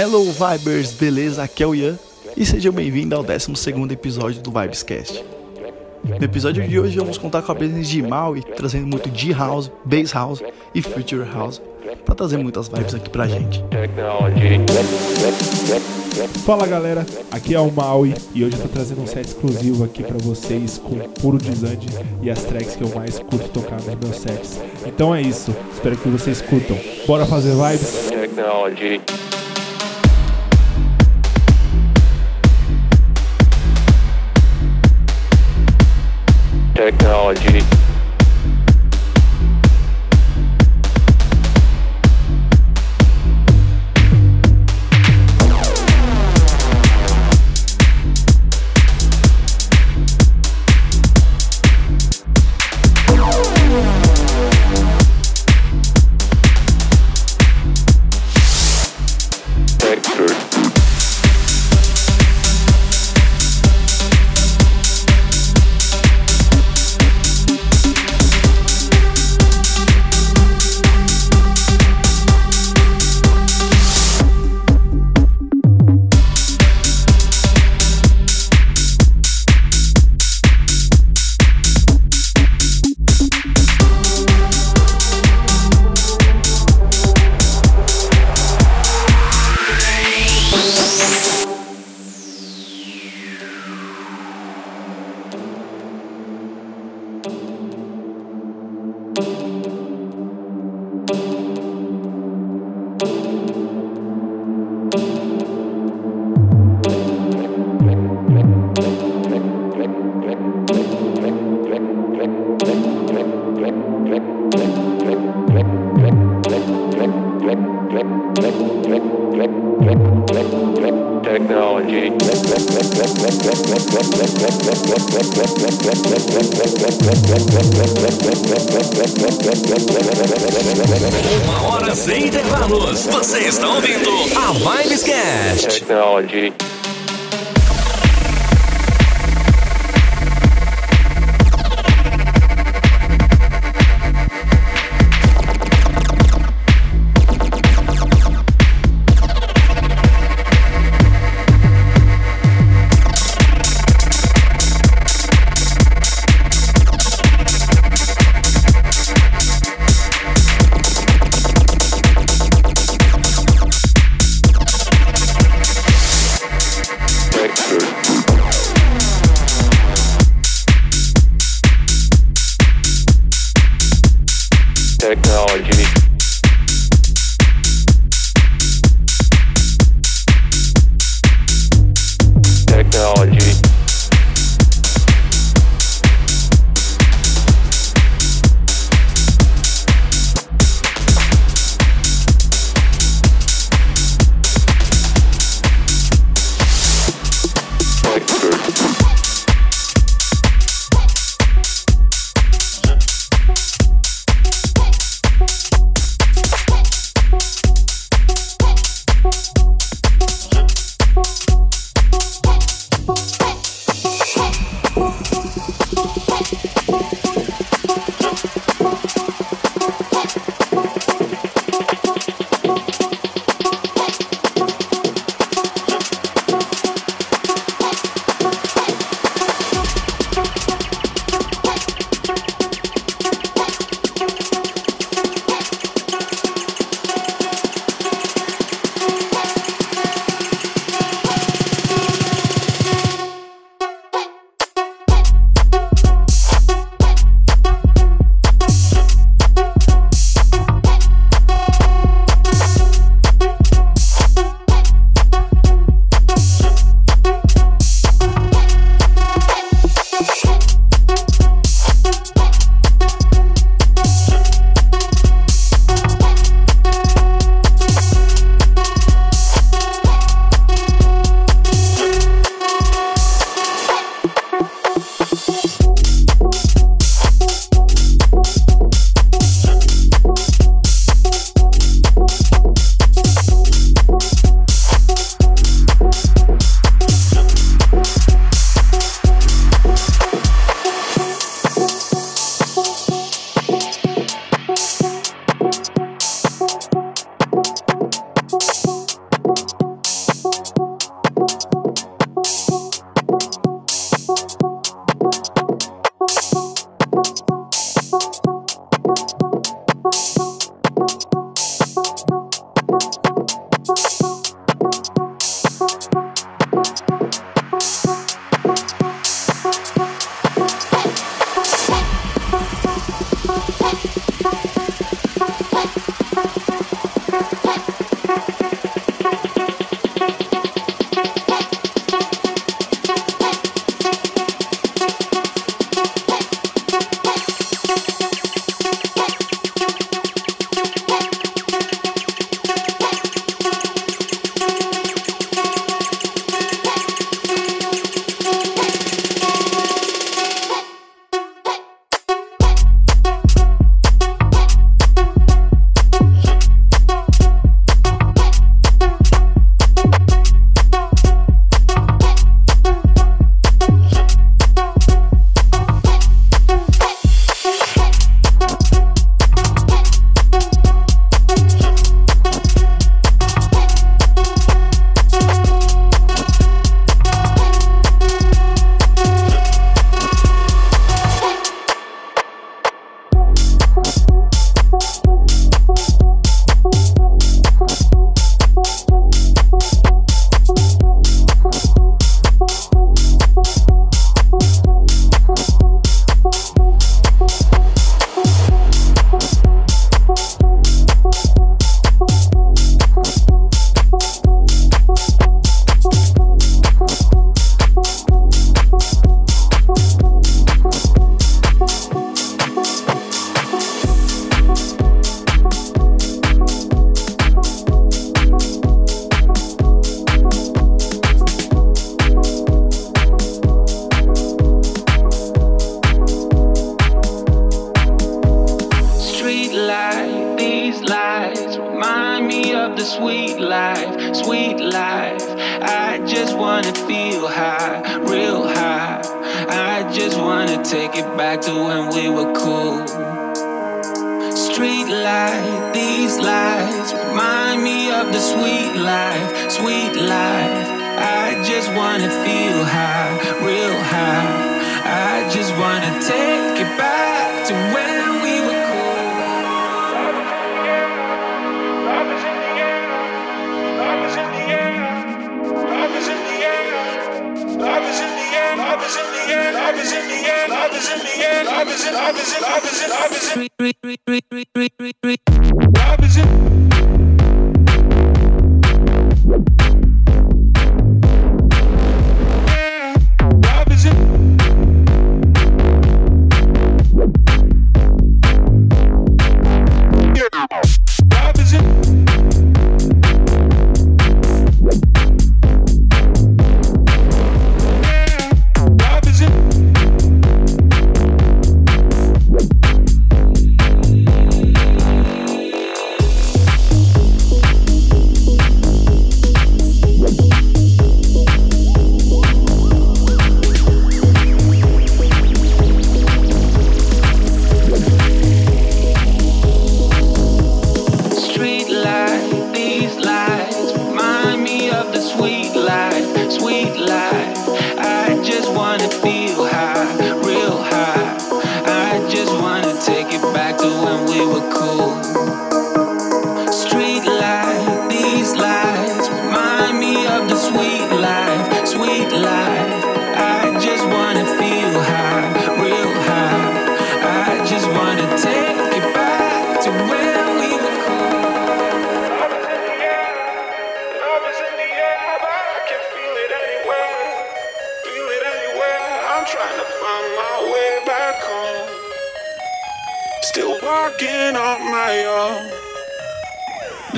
Hello Vibers, beleza? Aqui é o Ian e sejam bem-vindos ao 12 episódio do Vibescast. No episódio de hoje vamos contar com a presença de Maui, trazendo muito D-House, Bass House e Future House, para trazer muitas vibes aqui pra gente. Fala galera, aqui é o Maui e hoje eu tô trazendo um set exclusivo aqui para vocês com puro desande e as tracks que eu mais curto tocar nos meus sets. Então é isso, espero que vocês curtam. Bora fazer vibes? Technology. Technology. Vibescast. sweet life. These lights remind me of the sweet life, sweet life. I just wanna feel high, real high. I just wanna take it back to when we were cool. Street light, these lights remind me of the sweet life, sweet life. I just wanna feel high, real high. I just wanna take it back to when. Love is in the air. Love is in the air. Love is in. Love is in. Love is in. Love is in. Love is in.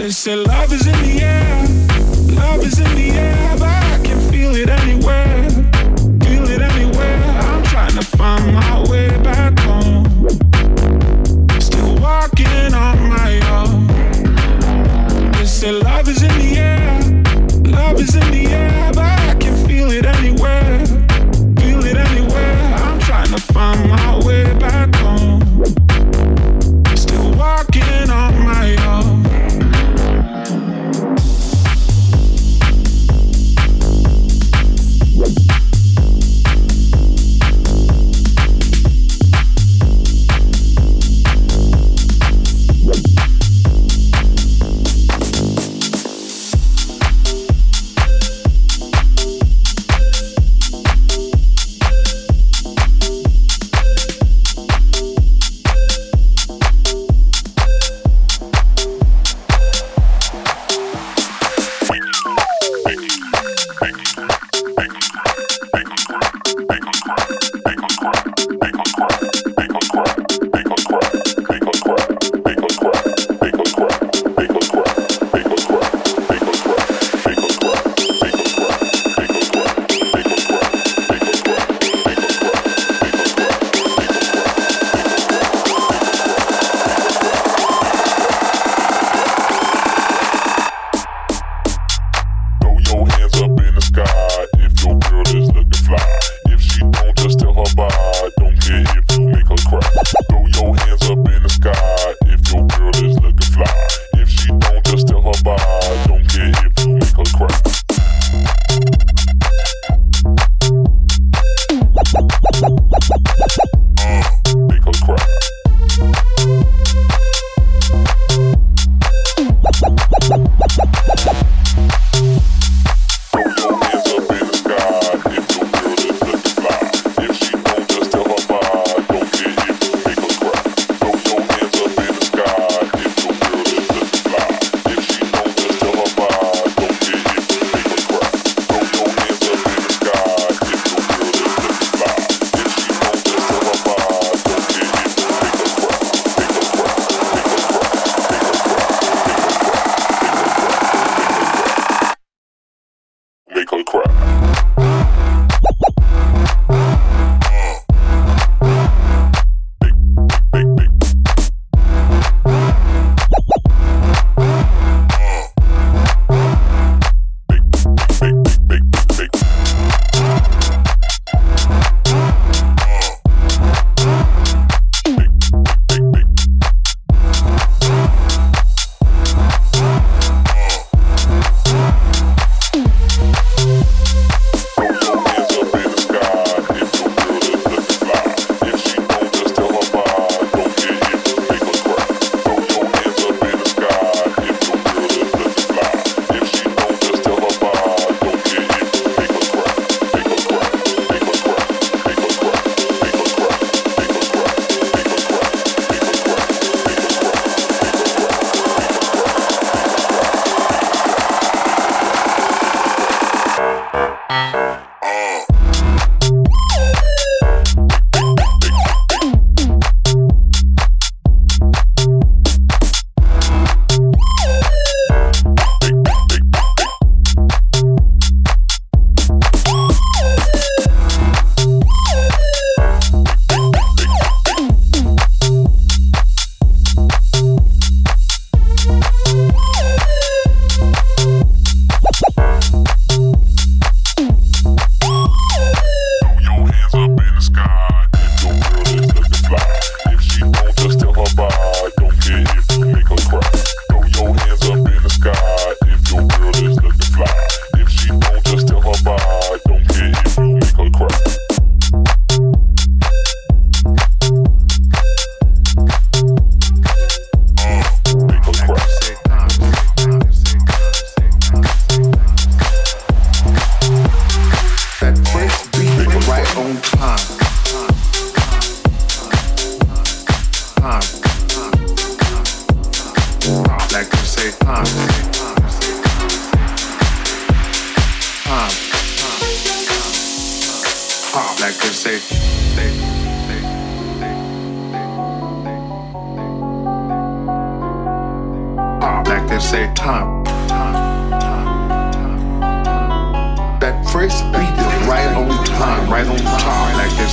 They say love is in the air. Love is in the air.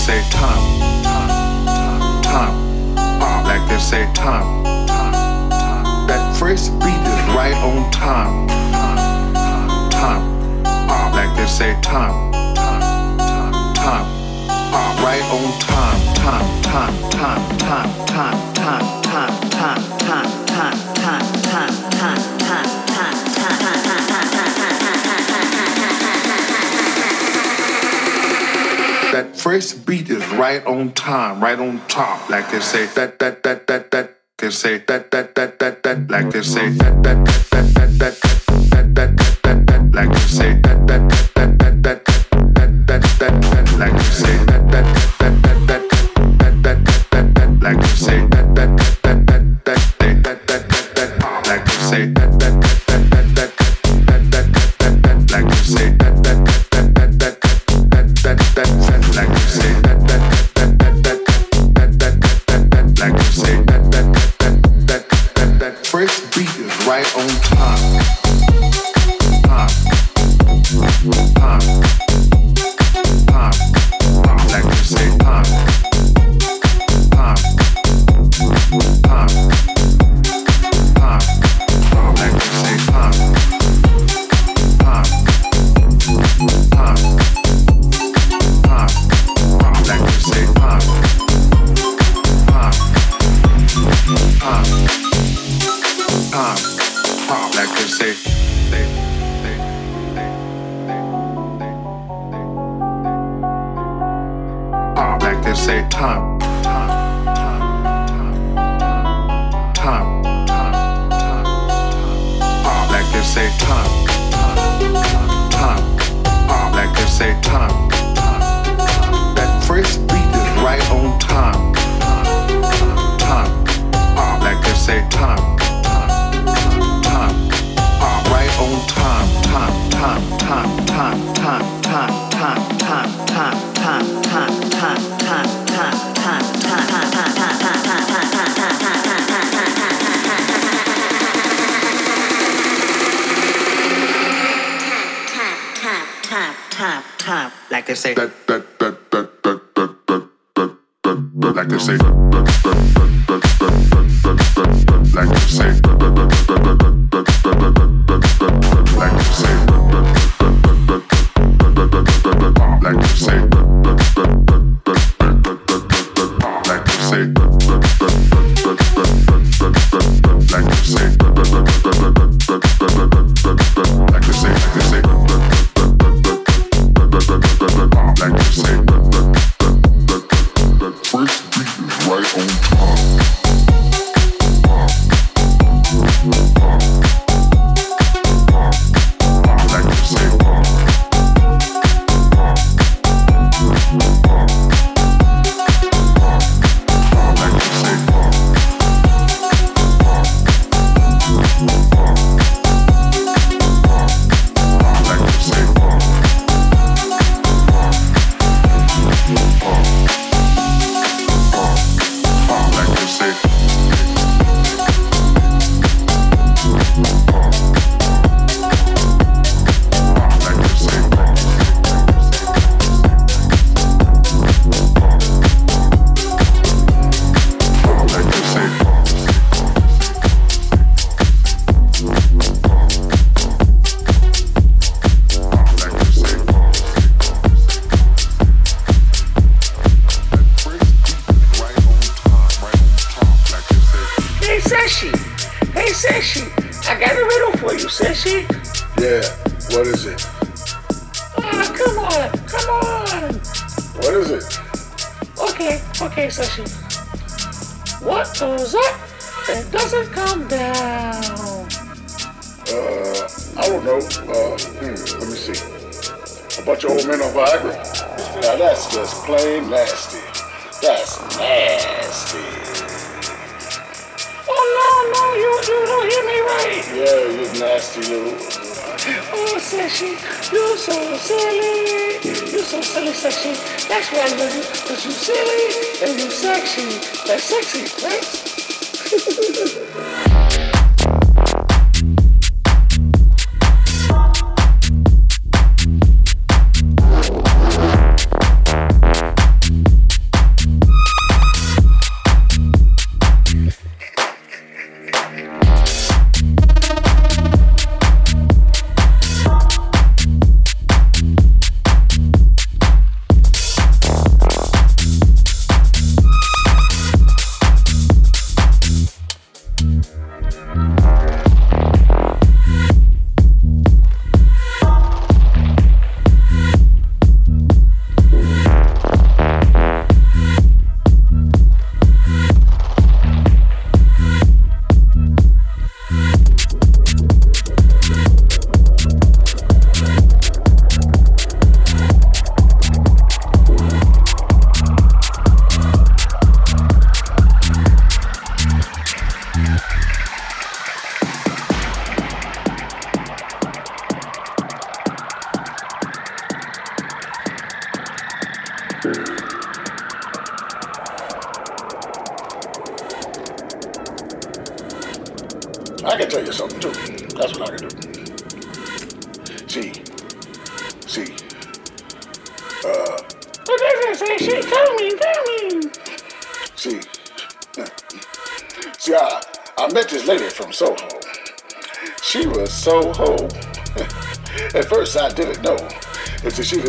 say time, time, time, time. Uh, like they say time, time, time. That first beat is right on time, time, time, time. Uh, like they say time, time, time, time. Uh, right on time, time, time, time, time, time, time, time, time, time, time, time, time, time. first beat is right on time, right on top. Like they say that that that that that. They say that that that that that. Like they say that that that that that that that that that that. Like they say that that. like they say time, time, time, time, time, time, like they say time, time, time, pop like they say time, time, that first beat is right on time, time, time, pop like they say time, time, time, pop right on time, time, time, time, time, time, time, time, time, time, time like I say. Like they say.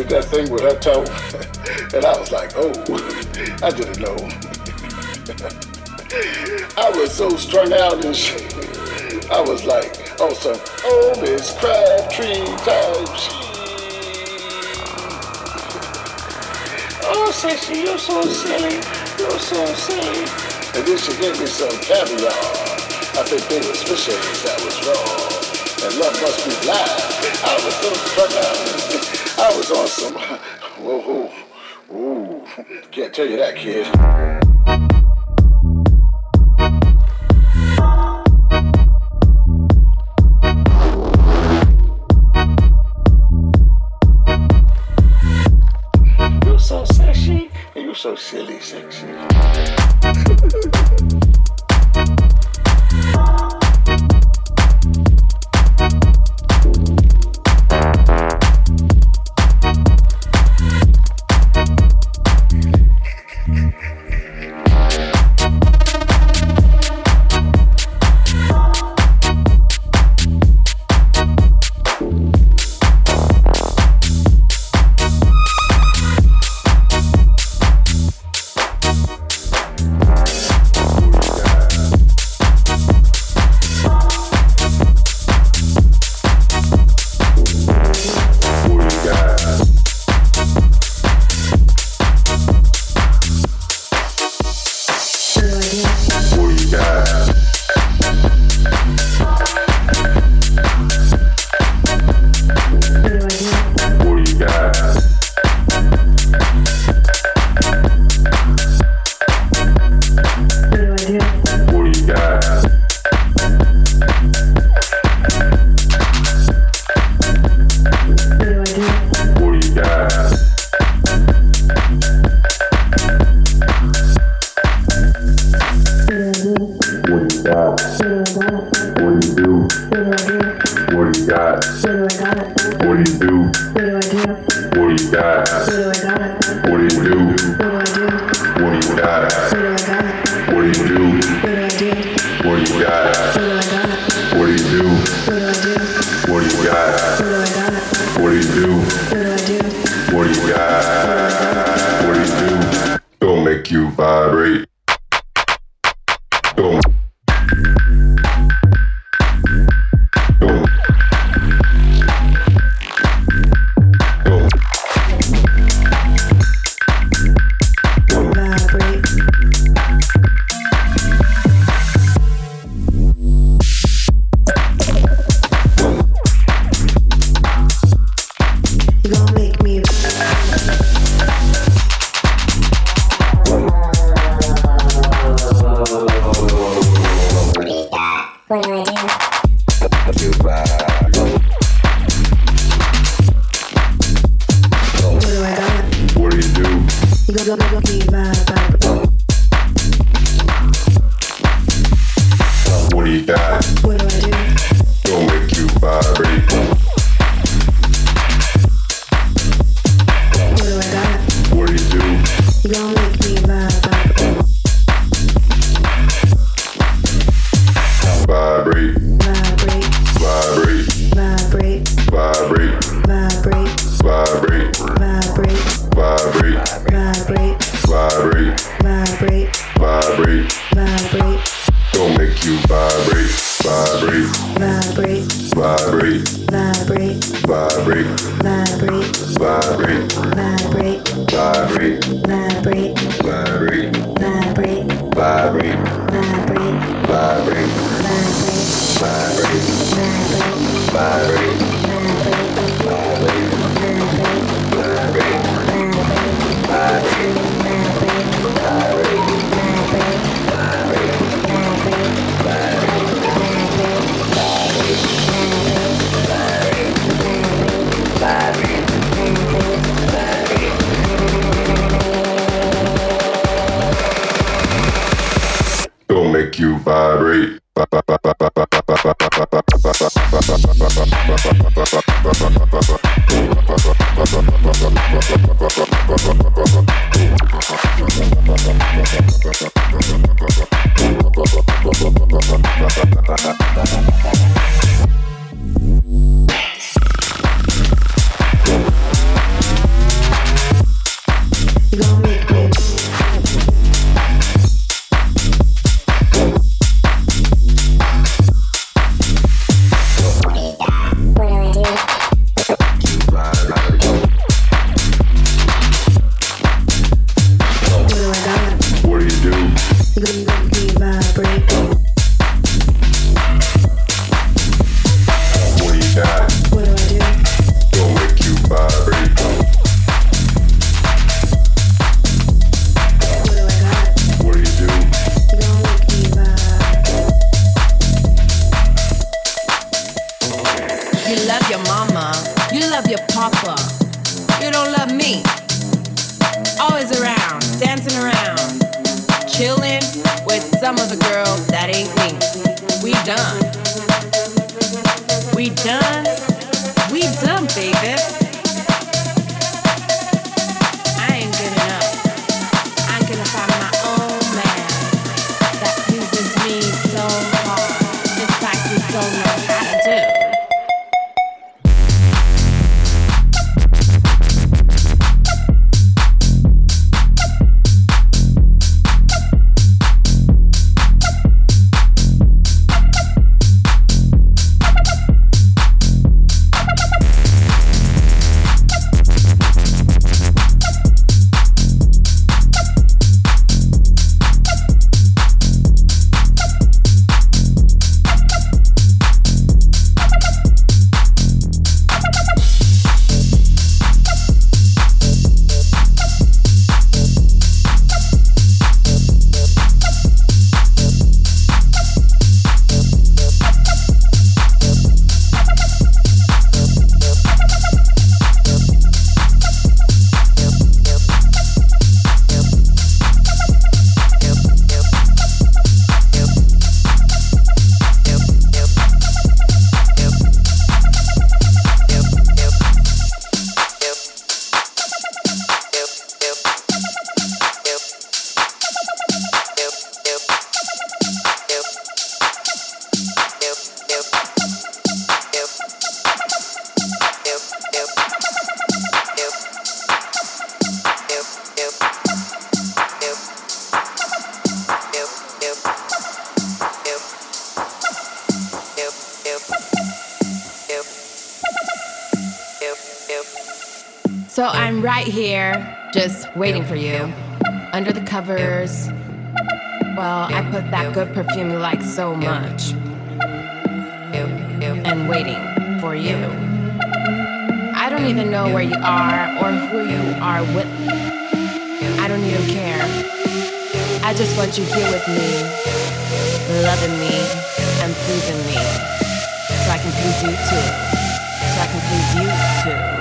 That thing with her toe, and I was like, oh, I didn't know. I was so strung out and shit. I was like, oh, some oh, Miss Crabtree type shit. Oh, sexy, you're so silly. You're so silly. And then she gave me some caviar. I think they was fish eggs that was wrong. And love must be blind. I was so strung out. I was on some, whoa, whoa, ooh, can't tell you that, kid. You're so sexy. And you're so silly, sexy. make you just waiting for you, under the covers. Well, I put that good perfume you like so much. And waiting for you. I don't even know where you are or who you are with. I don't even care. I just want you here with me, loving me and pleasing me. So I can please you too. So I can please you too.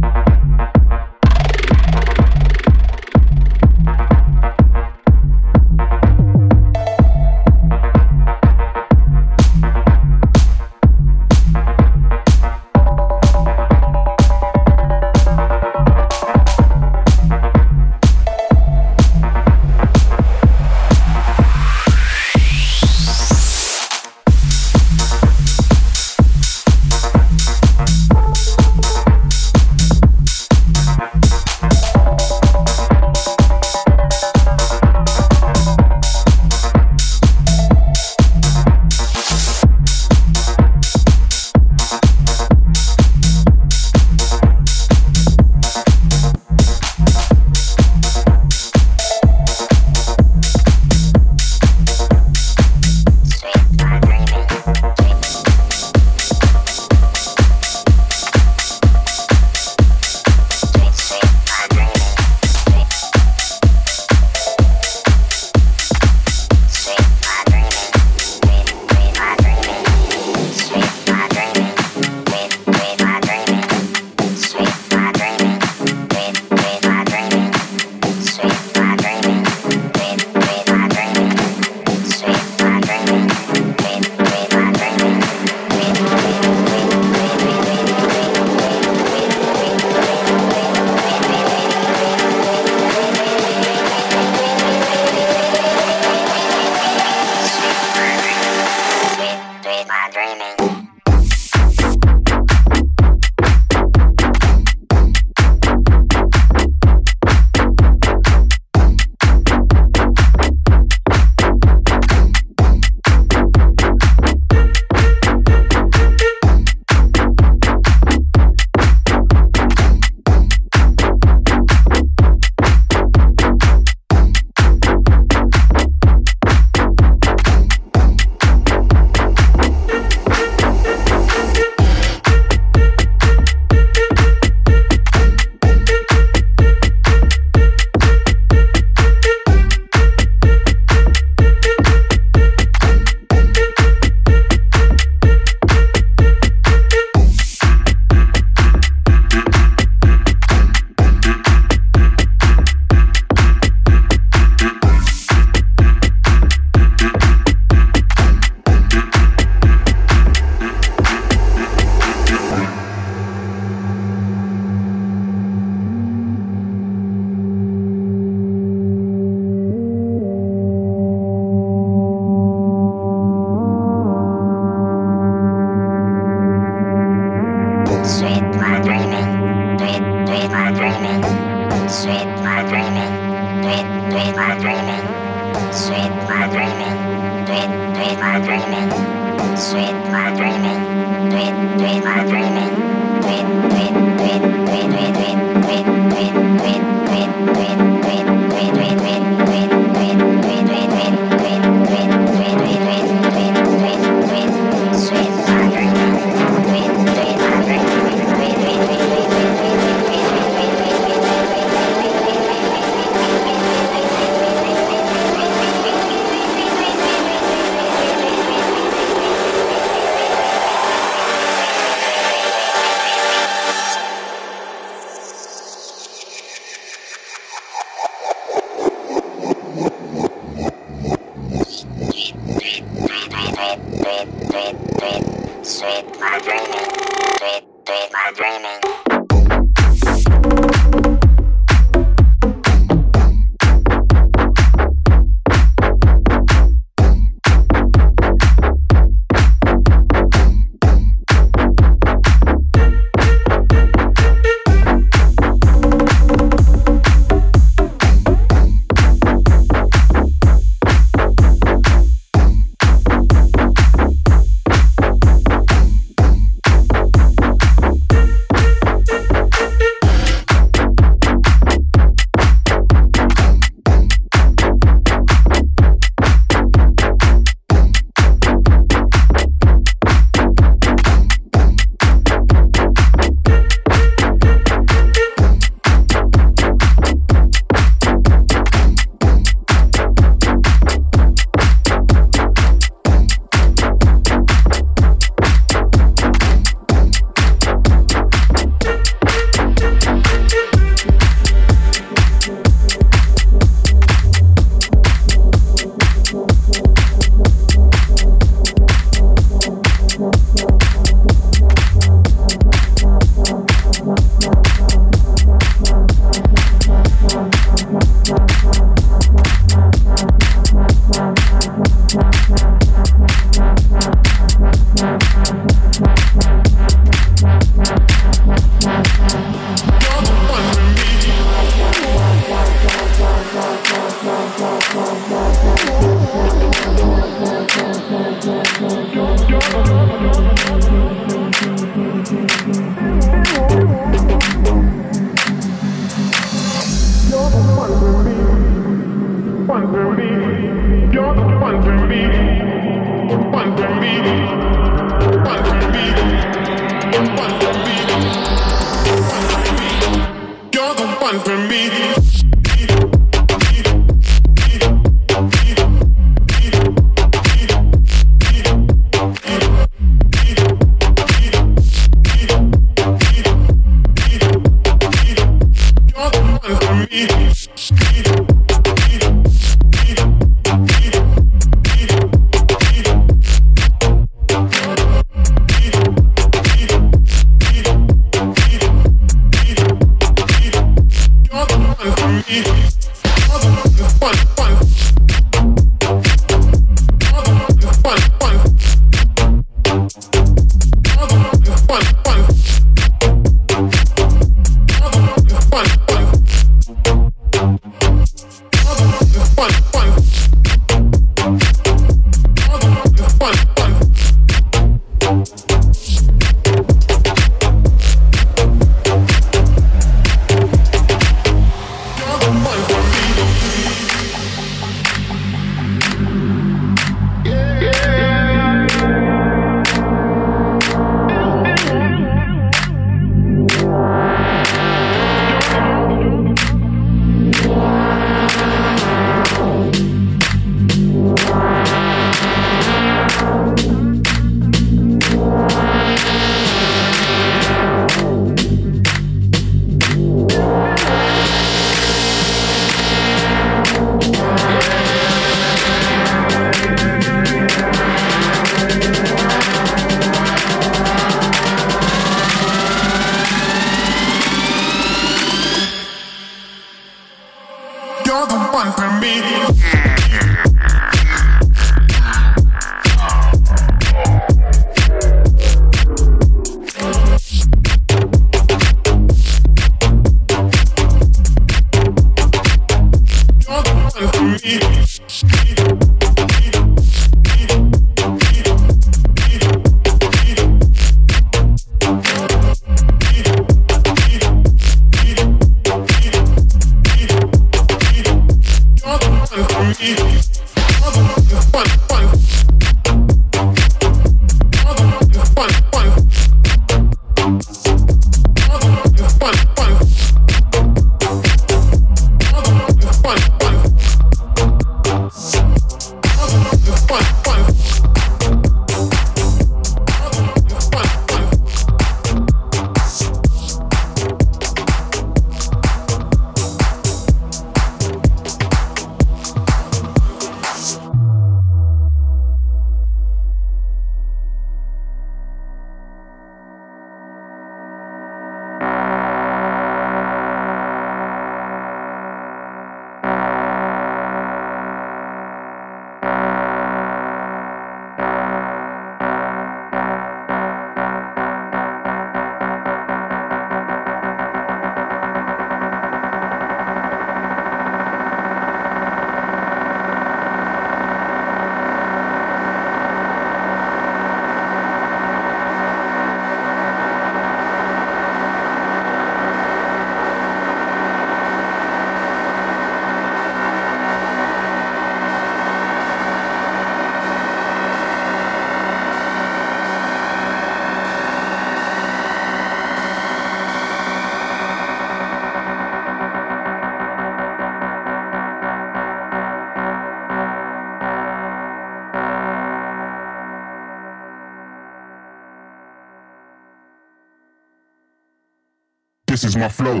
This is my flow.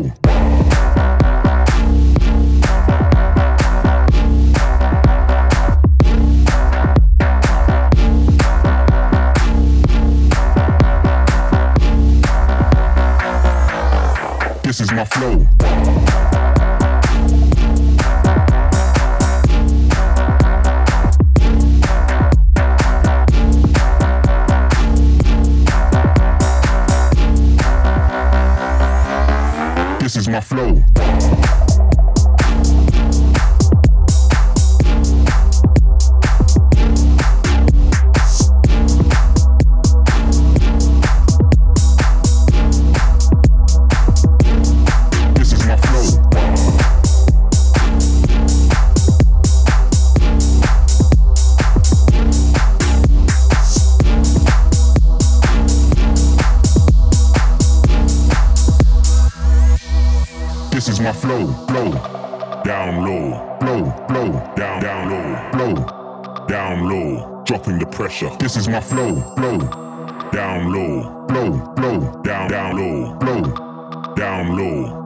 This is my flow. Flow, flow, down low, flow, flow, down, down low, flow, down low, dropping the pressure. This is my flow, flow, down low, flow, flow, down, down low, flow, down low,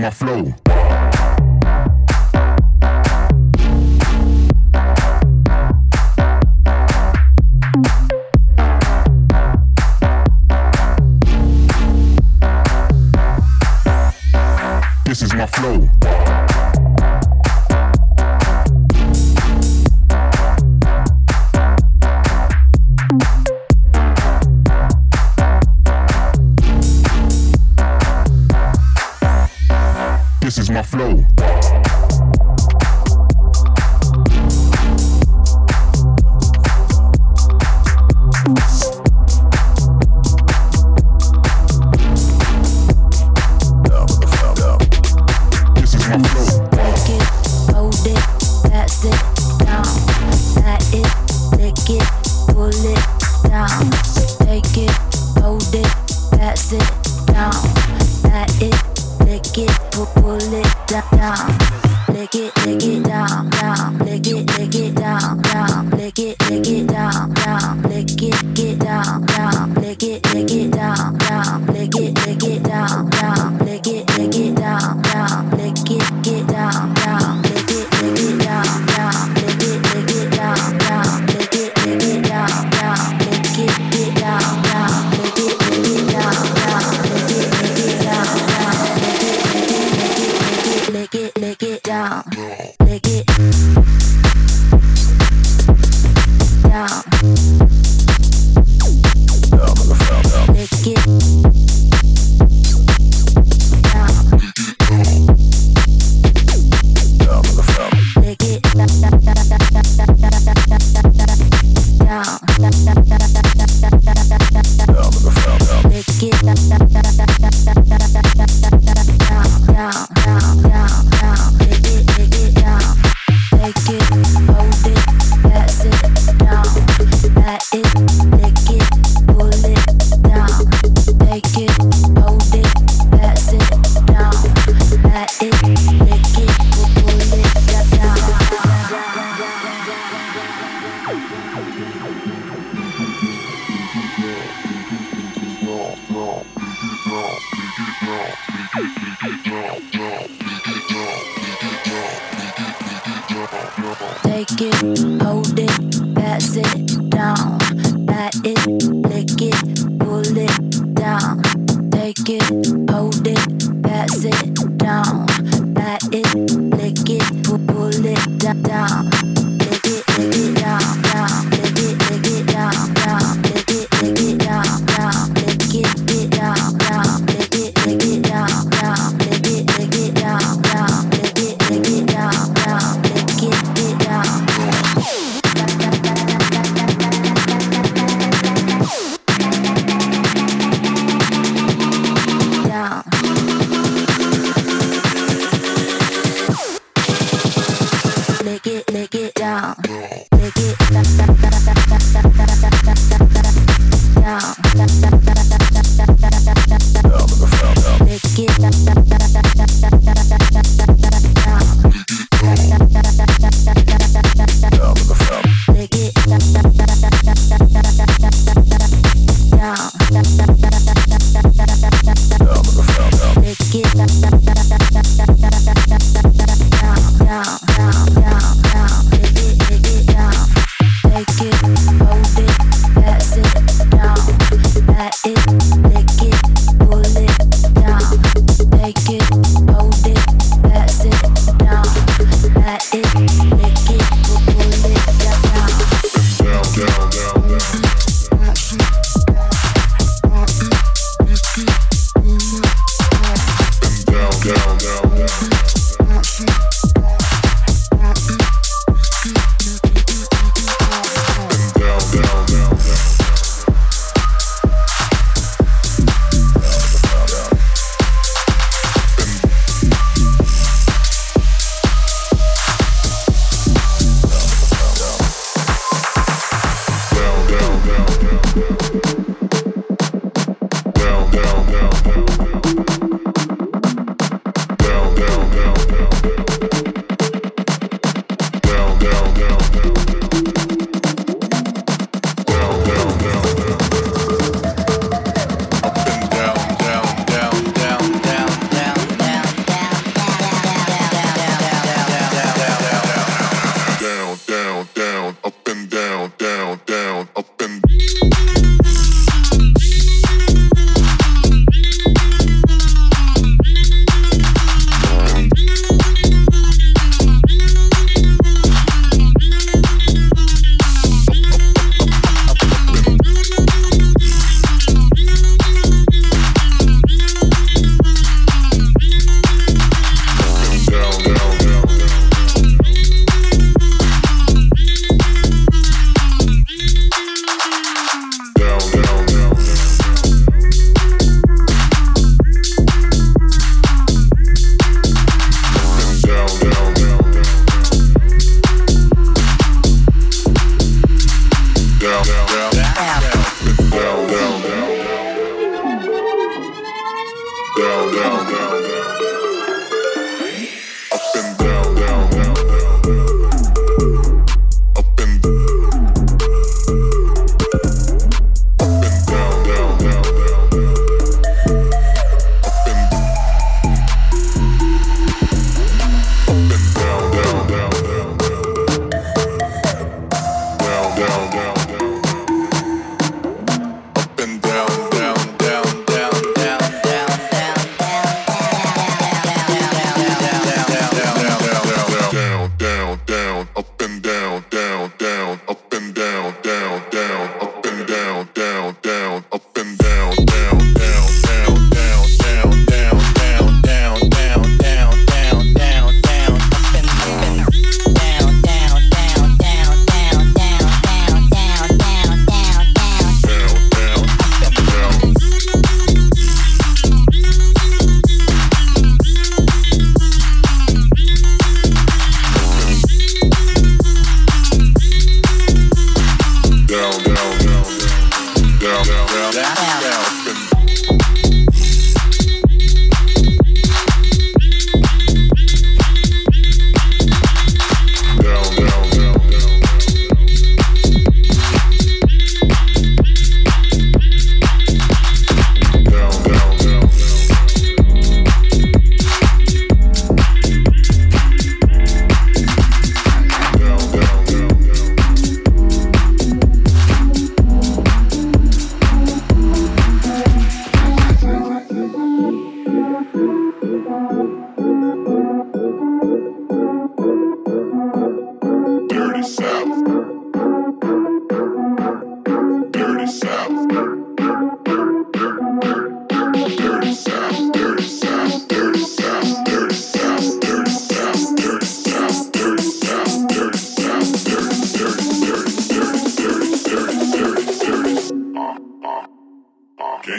my flow. Down. Pat it, lick it, pull it down. Take it, hold it, pass it down. Pat it, lick it, pu- pull it down.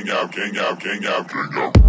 Gang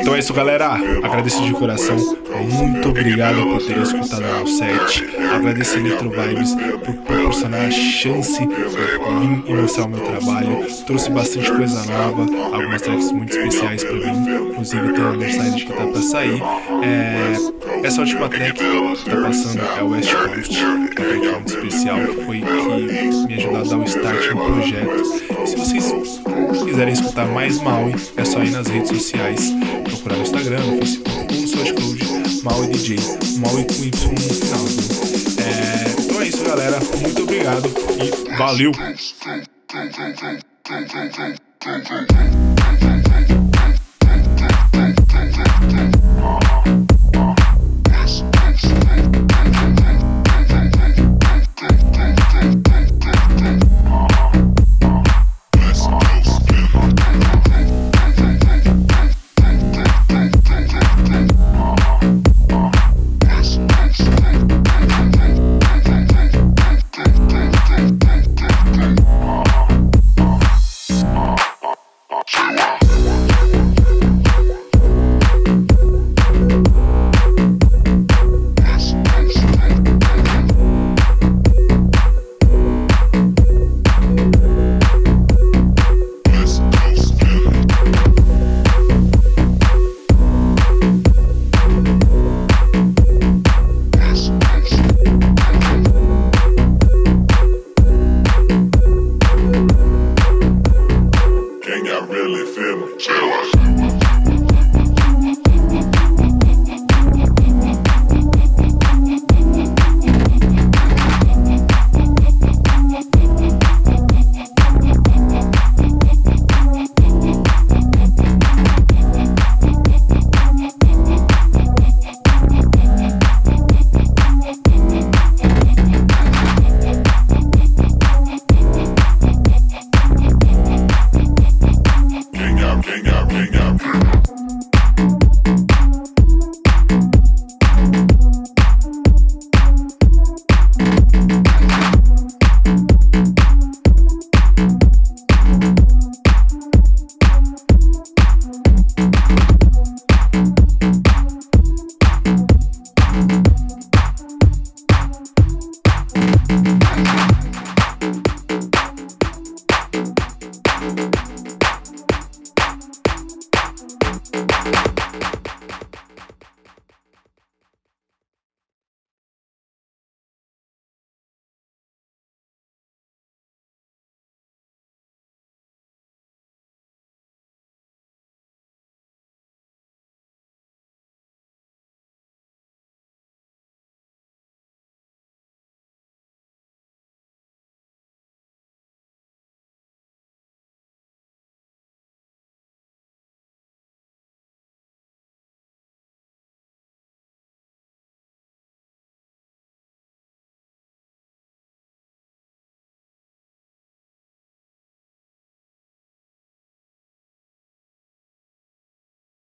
Então é isso, galera. Agradeço de coração. Muito obrigado por ter escutado o set. Agradeço a Electro Vibes por proporcionar a chance de mim e mostrar o meu trabalho. Trouxe bastante coisa nova, algumas tracks muito especiais para mim. Inclusive tem um aniversário que tá para sair. É essa última track que tá passando é o West Coast, track muito especial que foi me ajudou a dar o start no projeto. Se vocês quiserem escutar mais Maui, é só ir nas redes sociais, procurar no Instagram, no Facebook no SoundCloud, Maui DJ, Maui com? É, então é isso, galera. Muito obrigado e valeu! really feel me. Chill